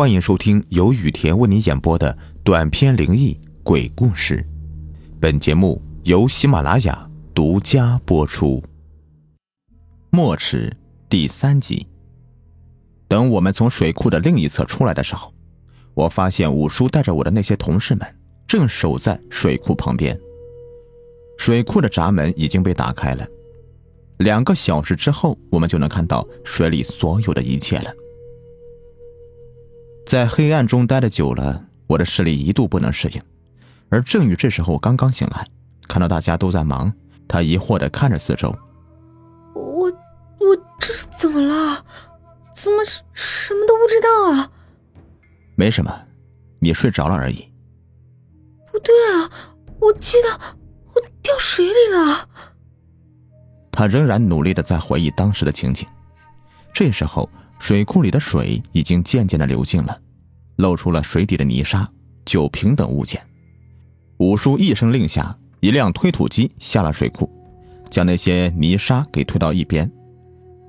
欢迎收听由雨田为你演播的短篇灵异鬼故事。本节目由喜马拉雅独家播出。墨池第三集。等我们从水库的另一侧出来的时候，我发现五叔带着我的那些同事们正守在水库旁边。水库的闸门已经被打开了，两个小时之后，我们就能看到水里所有的一切了。在黑暗中待的久了，我的视力一度不能适应。而郑宇这时候刚刚醒来，看到大家都在忙，他疑惑的看着四周：“我我这是怎么了？怎么什么都不知道啊？”“没什么，你睡着了而已。”“不对啊，我记得我掉水里了。”他仍然努力的在回忆当时的情景。这时候。水库里的水已经渐渐的流尽了，露出了水底的泥沙、酒瓶等物件。五叔一声令下，一辆推土机下了水库，将那些泥沙给推到一边，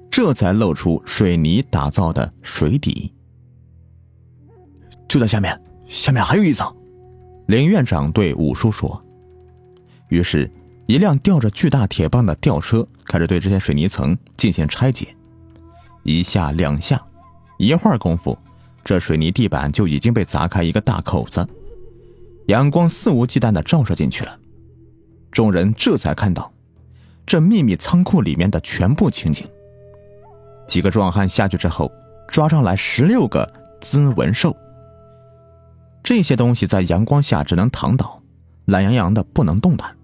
这才露出水泥打造的水底。就在下面，下面还有一层。林院长对五叔说。于是，一辆吊着巨大铁棒的吊车开始对这些水泥层进行拆解。一下两下，一会儿功夫，这水泥地板就已经被砸开一个大口子，阳光肆无忌惮的照射进去了。众人这才看到这秘密仓库里面的全部情景。几个壮汉下去之后，抓上来十六个滋纹兽。这些东西在阳光下只能躺倒，懒洋洋的不能动弹。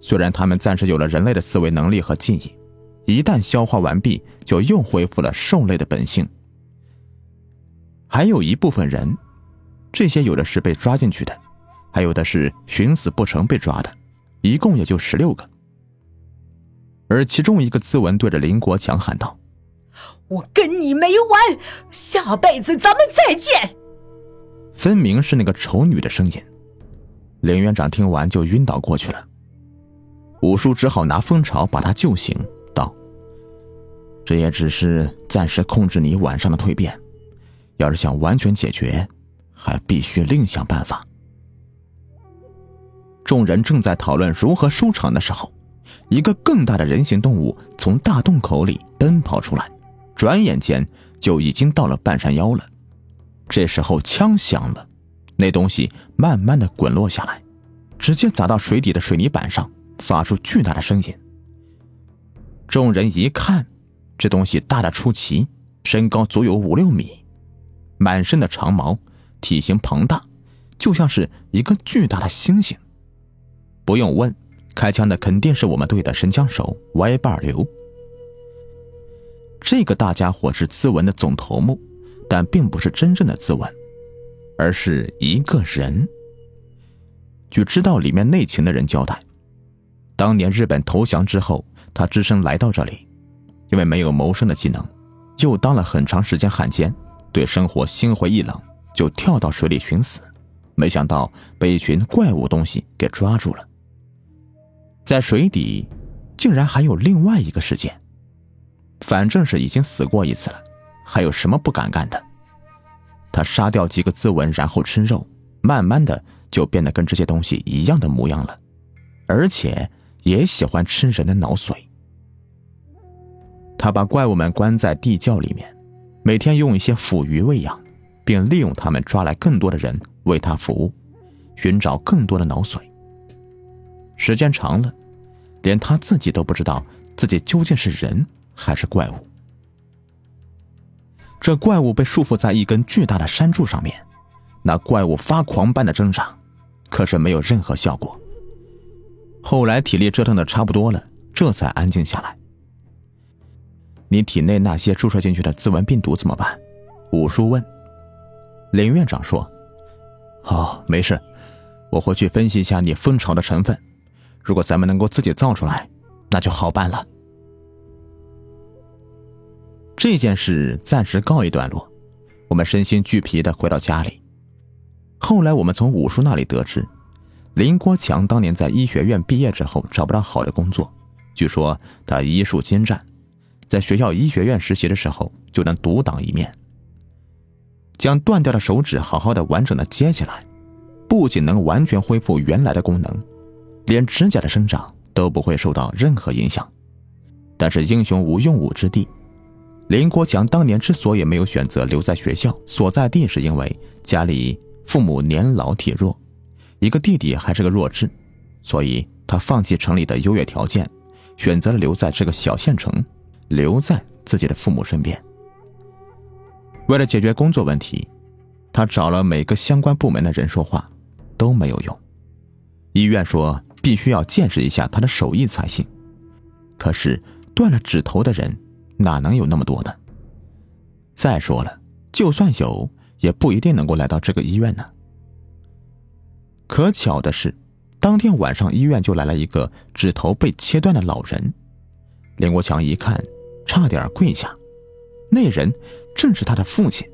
虽然他们暂时有了人类的思维能力和记忆。一旦消化完毕，就又恢复了兽类的本性。还有一部分人，这些有的是被抓进去的，还有的是寻死不成被抓的，一共也就十六个。而其中一个自文对着林国强喊道：“我跟你没完，下辈子咱们再见。”分明是那个丑女的声音。林院长听完就晕倒过去了。五叔只好拿蜂巢把他救醒。道这也只是暂时控制你晚上的蜕变，要是想完全解决，还必须另想办法。众人正在讨论如何收场的时候，一个更大的人形动物从大洞口里奔跑出来，转眼间就已经到了半山腰了。这时候枪响了，那东西慢慢的滚落下来，直接砸到水底的水泥板上，发出巨大的声音。众人一看。这东西大的出奇，身高足有五六米，满身的长毛，体型庞大，就像是一个巨大的猩猩。不用问，开枪的肯定是我们队的神枪手歪把刘。这个大家伙是自文的总头目，但并不是真正的自文，而是一个人。据知道里面内情的人交代，当年日本投降之后，他只身来到这里。因为没有谋生的技能，又当了很长时间汉奸，对生活心灰意冷，就跳到水里寻死。没想到被一群怪物东西给抓住了。在水底，竟然还有另外一个世界。反正是已经死过一次了，还有什么不敢干的？他杀掉几个自刎，然后吃肉，慢慢的就变得跟这些东西一样的模样了，而且也喜欢吃人的脑髓。他把怪物们关在地窖里面，每天用一些腐鱼喂养，并利用他们抓来更多的人为他服务，寻找更多的脑髓。时间长了，连他自己都不知道自己究竟是人还是怪物。这怪物被束缚在一根巨大的山柱上面，那怪物发狂般的挣扎，可是没有任何效果。后来体力折腾的差不多了，这才安静下来。你体内那些注射进去的自文病毒怎么办？五叔问。林院长说：“哦，没事，我回去分析一下你蜂巢的成分。如果咱们能够自己造出来，那就好办了。”这件事暂时告一段落，我们身心俱疲的回到家里。后来我们从五叔那里得知，林国强当年在医学院毕业之后找不到好的工作，据说他医术精湛。在学校医学院实习的时候，就能独当一面。将断掉的手指好好的完整的接起来，不仅能完全恢复原来的功能，连指甲的生长都不会受到任何影响。但是英雄无用武之地，林国强当年之所以没有选择留在学校所在地，是因为家里父母年老体弱，一个弟弟还是个弱智，所以他放弃城里的优越条件，选择了留在这个小县城，留在自己的父母身边。为了解决工作问题，他找了每个相关部门的人说话，都没有用。医院说必须要见识一下他的手艺才行，可是断了指头的人哪能有那么多呢？再说了，就算有，也不一定能够来到这个医院呢。可巧的是，当天晚上医院就来了一个指头被切断的老人。林国强一看，差点跪下。那人。正是他的父亲，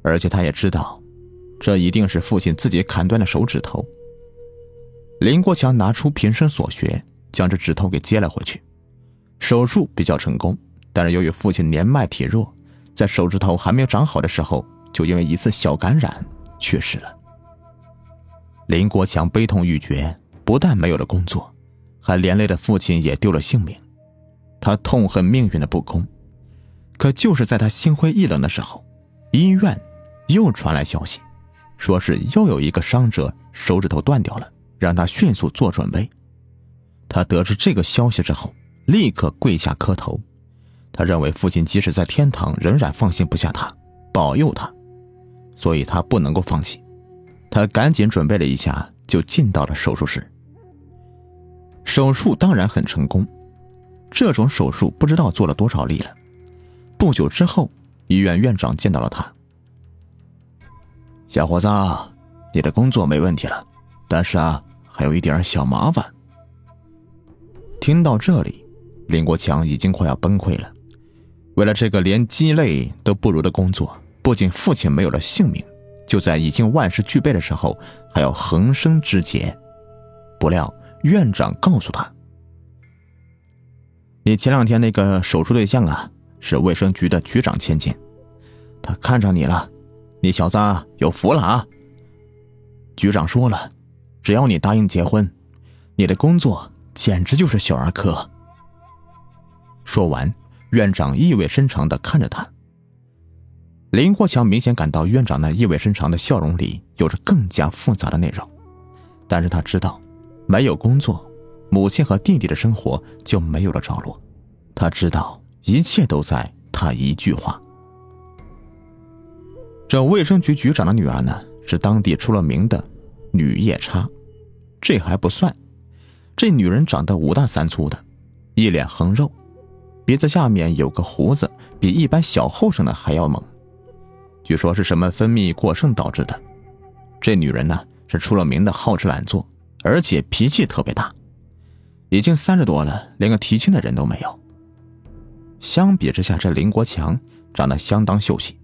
而且他也知道，这一定是父亲自己砍断的手指头。林国强拿出平生所学，将这指头给接了回去。手术比较成功，但是由于父亲年迈体弱，在手指头还没有长好的时候，就因为一次小感染去世了。林国强悲痛欲绝，不但没有了工作，还连累的父亲也丢了性命。他痛恨命运的不公。可就是在他心灰意冷的时候，医院又传来消息，说是又有一个伤者手指头断掉了，让他迅速做准备。他得知这个消息之后，立刻跪下磕头。他认为父亲即使在天堂，仍然放心不下他，保佑他，所以他不能够放弃。他赶紧准备了一下，就进到了手术室。手术当然很成功，这种手术不知道做了多少例了。不久之后，医院院长见到了他。小伙子，你的工作没问题了，但是啊，还有一点小麻烦。听到这里，林国强已经快要崩溃了。为了这个连鸡肋都不如的工作，不仅父亲没有了性命，就在已经万事俱备的时候，还要横生枝节。不料院长告诉他：“你前两天那个手术对象啊。”是卫生局的局长千金，他看上你了，你小子有福了啊！局长说了，只要你答应结婚，你的工作简直就是小儿科。说完，院长意味深长的看着他。林国强明显感到院长那意味深长的笑容里有着更加复杂的内容，但是他知道，没有工作，母亲和弟弟的生活就没有了着落。他知道。一切都在他一句话。这卫生局局长的女儿呢，是当地出了名的女夜叉。这还不算，这女人长得五大三粗的，一脸横肉，鼻子下面有个胡子，比一般小后生的还要猛。据说是什么分泌过剩导致的。这女人呢，是出了名的好吃懒做，而且脾气特别大。已经三十多了，连个提亲的人都没有。相比之下，这林国强长得相当秀气，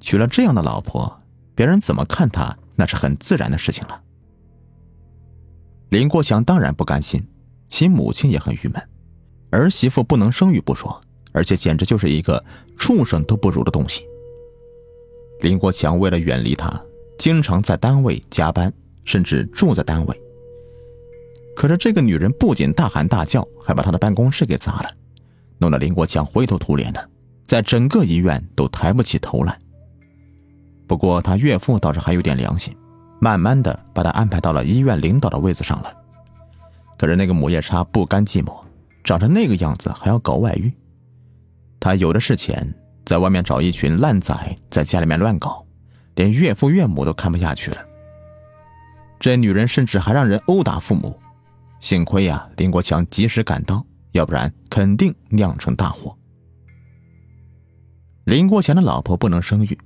娶了这样的老婆，别人怎么看他那是很自然的事情了。林国强当然不甘心，其母亲也很郁闷，儿媳妇不能生育不说，而且简直就是一个畜生都不如的东西。林国强为了远离她，经常在单位加班，甚至住在单位。可是这个女人不仅大喊大叫，还把他的办公室给砸了。弄得林国强灰头土脸的，在整个医院都抬不起头来。不过他岳父倒是还有点良心，慢慢的把他安排到了医院领导的位子上了。可是那个母夜叉不甘寂寞，长成那个样子还要搞外遇。他有的是钱，在外面找一群烂仔在家里面乱搞，连岳父岳母都看不下去了。这女人甚至还让人殴打父母，幸亏呀，林国强及时赶到。要不然肯定酿成大祸。林国强的老婆不能生育，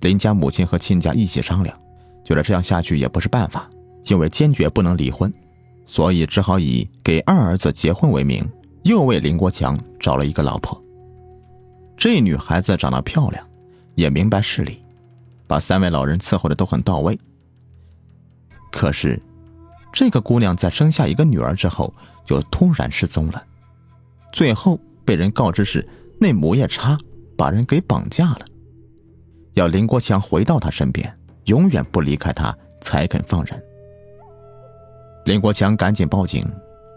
林家母亲和亲家一起商量，觉得这样下去也不是办法，因为坚决不能离婚，所以只好以给二儿子结婚为名，又为林国强找了一个老婆。这女孩子长得漂亮，也明白事理，把三位老人伺候的都很到位。可是，这个姑娘在生下一个女儿之后，就突然失踪了。最后被人告知是那母夜叉把人给绑架了。要林国强回到他身边，永远不离开他，才肯放人。林国强赶紧报警，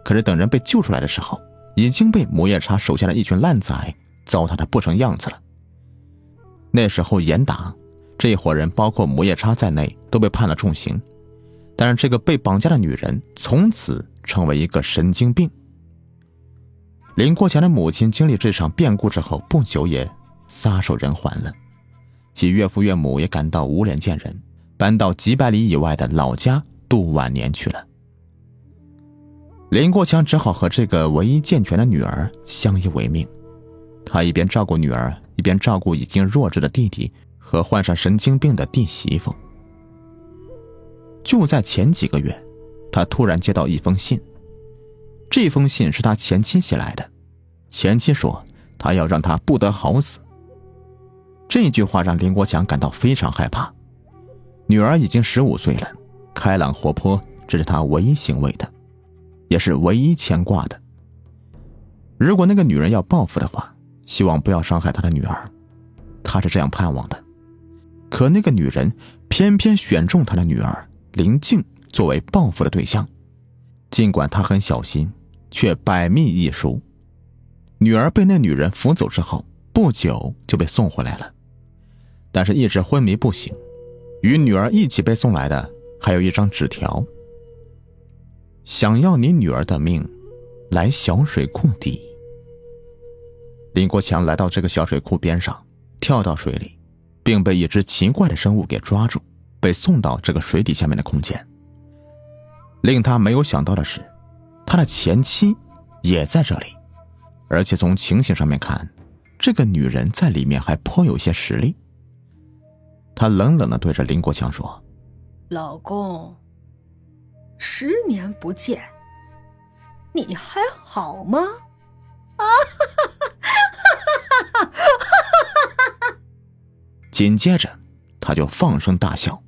可是等人被救出来的时候，已经被母夜叉手下的一群烂仔糟蹋的不成样子了。那时候严打，这一伙人包括母夜叉在内都被判了重刑，但是这个被绑架的女人从此成为一个神经病。林国强的母亲经历这场变故之后，不久也撒手人寰了，其岳父岳母也感到无脸见人，搬到几百里以外的老家度晚年去了。林国强只好和这个唯一健全的女儿相依为命，他一边照顾女儿，一边照顾已经弱智的弟弟和患上神经病的弟媳妇。就在前几个月，他突然接到一封信。这封信是他前妻写来的，前妻说他要让他不得好死。这句话让林国强感到非常害怕。女儿已经十五岁了，开朗活泼，这是他唯一欣慰的，也是唯一牵挂的。如果那个女人要报复的话，希望不要伤害他的女儿，他是这样盼望的。可那个女人偏偏选中他的女儿林静作为报复的对象。尽管他很小心，却百密一疏。女儿被那女人扶走之后，不久就被送回来了，但是一直昏迷不醒。与女儿一起被送来的还有一张纸条：“想要你女儿的命，来小水库底。”林国强来到这个小水库边上，跳到水里，并被一只奇怪的生物给抓住，被送到这个水底下面的空间。令他没有想到的是，他的前妻也在这里，而且从情形上面看，这个女人在里面还颇有些实力。他冷冷的对着林国强说：“老公，十年不见，你还好吗？”啊哈哈哈！紧接着，他就放声大笑，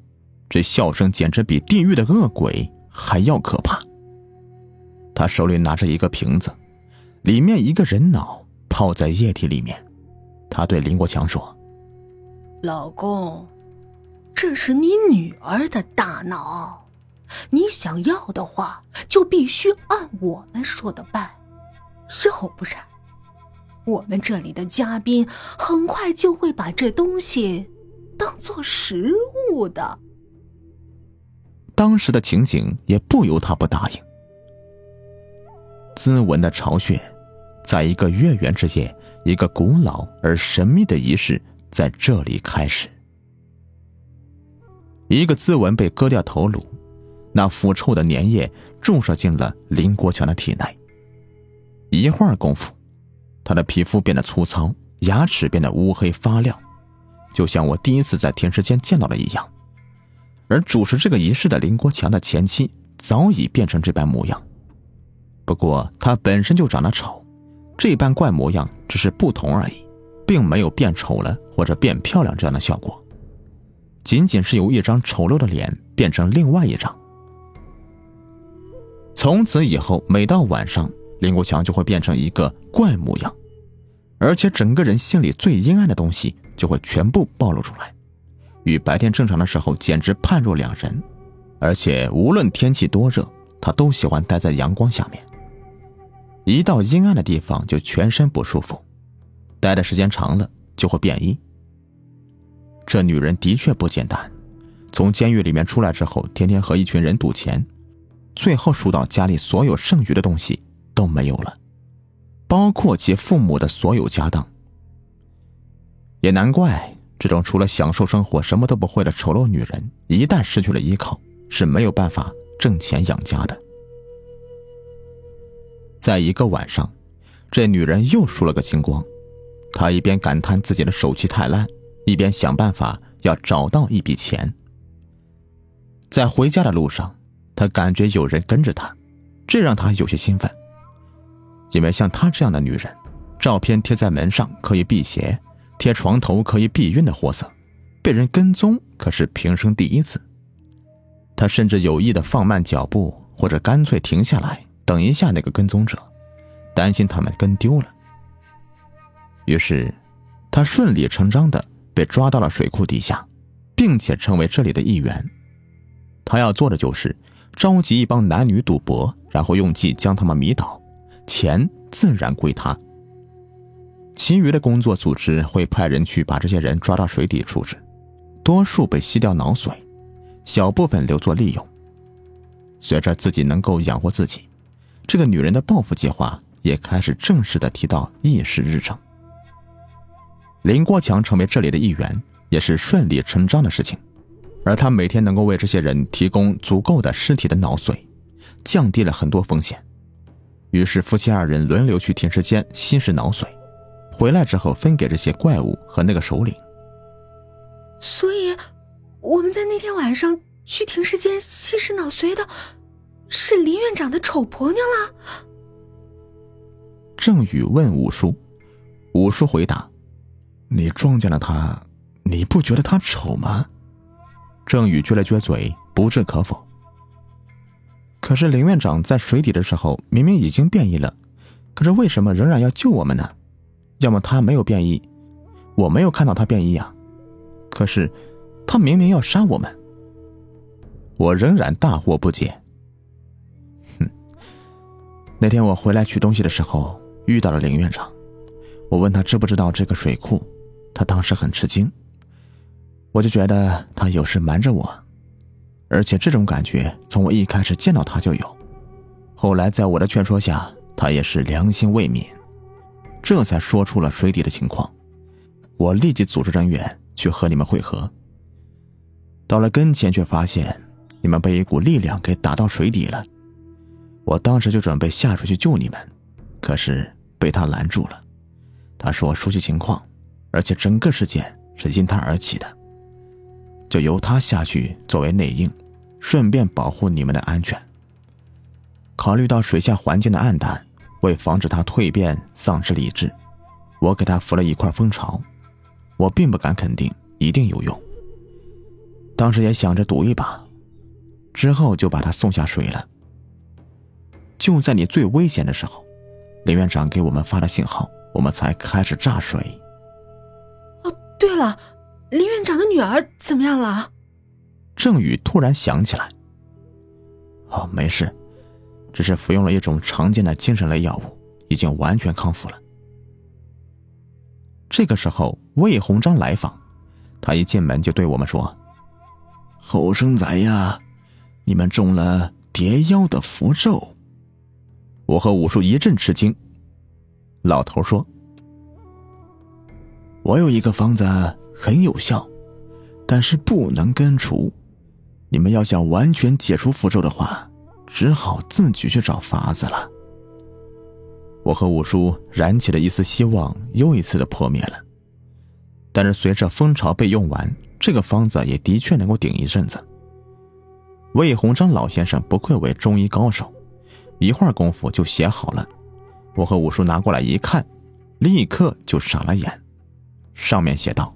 这笑声简直比地狱的恶鬼。还要可怕。他手里拿着一个瓶子，里面一个人脑泡在液体里面。他对林国强说：“老公，这是你女儿的大脑，你想要的话，就必须按我们说的办，要不然，我们这里的嘉宾很快就会把这东西当做食物的。”当时的情景也不由他不答应。兹文的巢穴，在一个月圆之夜，一个古老而神秘的仪式在这里开始。一个兹文被割掉头颅，那腐臭的粘液注射进了林国强的体内。一会儿功夫，他的皮肤变得粗糙，牙齿变得乌黑发亮，就像我第一次在停尸间见到的一样。而主持这个仪式的林国强的前妻早已变成这般模样，不过她本身就长得丑，这般怪模样只是不同而已，并没有变丑了或者变漂亮这样的效果，仅仅是由一张丑陋的脸变成另外一张。从此以后，每到晚上，林国强就会变成一个怪模样，而且整个人心里最阴暗的东西就会全部暴露出来。与白天正常的时候简直判若两人，而且无论天气多热，他都喜欢待在阳光下面。一到阴暗的地方就全身不舒服，待的时间长了就会变异。这女人的确不简单，从监狱里面出来之后，天天和一群人赌钱，最后输到家里所有剩余的东西都没有了，包括其父母的所有家当。也难怪。这种除了享受生活什么都不会的丑陋女人，一旦失去了依靠，是没有办法挣钱养家的。在一个晚上，这女人又输了个精光，她一边感叹自己的手气太烂，一边想办法要找到一笔钱。在回家的路上，她感觉有人跟着她，这让她有些兴奋，因为像她这样的女人，照片贴在门上可以辟邪。贴床头可以避孕的货色，被人跟踪可是平生第一次。他甚至有意的放慢脚步，或者干脆停下来等一下那个跟踪者，担心他们跟丢了。于是，他顺理成章的被抓到了水库底下，并且成为这里的一员。他要做的就是召集一帮男女赌博，然后用计将他们迷倒，钱自然归他。其余的工作组织会派人去把这些人抓到水底处置，多数被吸掉脑髓，小部分留作利用。随着自己能够养活自己，这个女人的报复计划也开始正式的提到议事日程。林国强成为这里的一员，也是顺理成章的事情。而他每天能够为这些人提供足够的尸体的脑髓，降低了很多风险。于是夫妻二人轮流去停尸间吸食脑髓，回来之后分给这些怪物和那个首领。所以，我们在那天晚上去停尸间吸食脑髓的，是林院长的丑婆娘了。郑宇问五叔，五叔回答。你撞见了她，你不觉得她丑吗？郑宇撅了撅嘴，不置可否。可是林院长在水底的时候明明已经变异了，可是为什么仍然要救我们呢？要么他没有变异，我没有看到他变异啊。可是他明明要杀我们，我仍然大惑不解。哼，那天我回来取东西的时候遇到了林院长，我问他知不知道这个水库。他当时很吃惊，我就觉得他有事瞒着我，而且这种感觉从我一开始见到他就有。后来在我的劝说下，他也是良心未泯，这才说出了水底的情况。我立即组织人员去和你们会合。到了跟前，却发现你们被一股力量给打到水底了。我当时就准备下水去救你们，可是被他拦住了。他说熟悉情况。而且整个事件是因他而起的，就由他下去作为内应，顺便保护你们的安全。考虑到水下环境的暗淡，为防止他蜕变丧失理智，我给他服了一块蜂巢。我并不敢肯定一定有用，当时也想着赌一把，之后就把他送下水了。就在你最危险的时候，林院长给我们发了信号，我们才开始炸水。哦对了，林院长的女儿怎么样了？郑宇突然想起来。哦，没事，只是服用了一种常见的精神类药物，已经完全康复了。这个时候，魏鸿章来访，他一进门就对我们说：“后生仔呀，你们中了蝶妖的符咒。”我和武术一阵吃惊。老头说。我有一个方子很有效，但是不能根除。你们要想完全解除符咒的话，只好自己去找法子了。我和五叔燃起了一丝希望，又一次的破灭了。但是随着蜂巢被用完，这个方子也的确能够顶一阵子。魏鸿章老先生不愧为中医高手，一会儿功夫就写好了。我和五叔拿过来一看，立刻就傻了眼。上面写道：“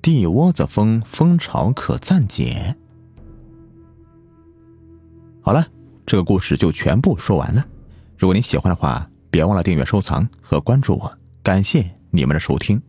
地窝子蜂蜂巢可暂解。”好了，这个故事就全部说完了。如果您喜欢的话，别忘了订阅、收藏和关注我。感谢你们的收听。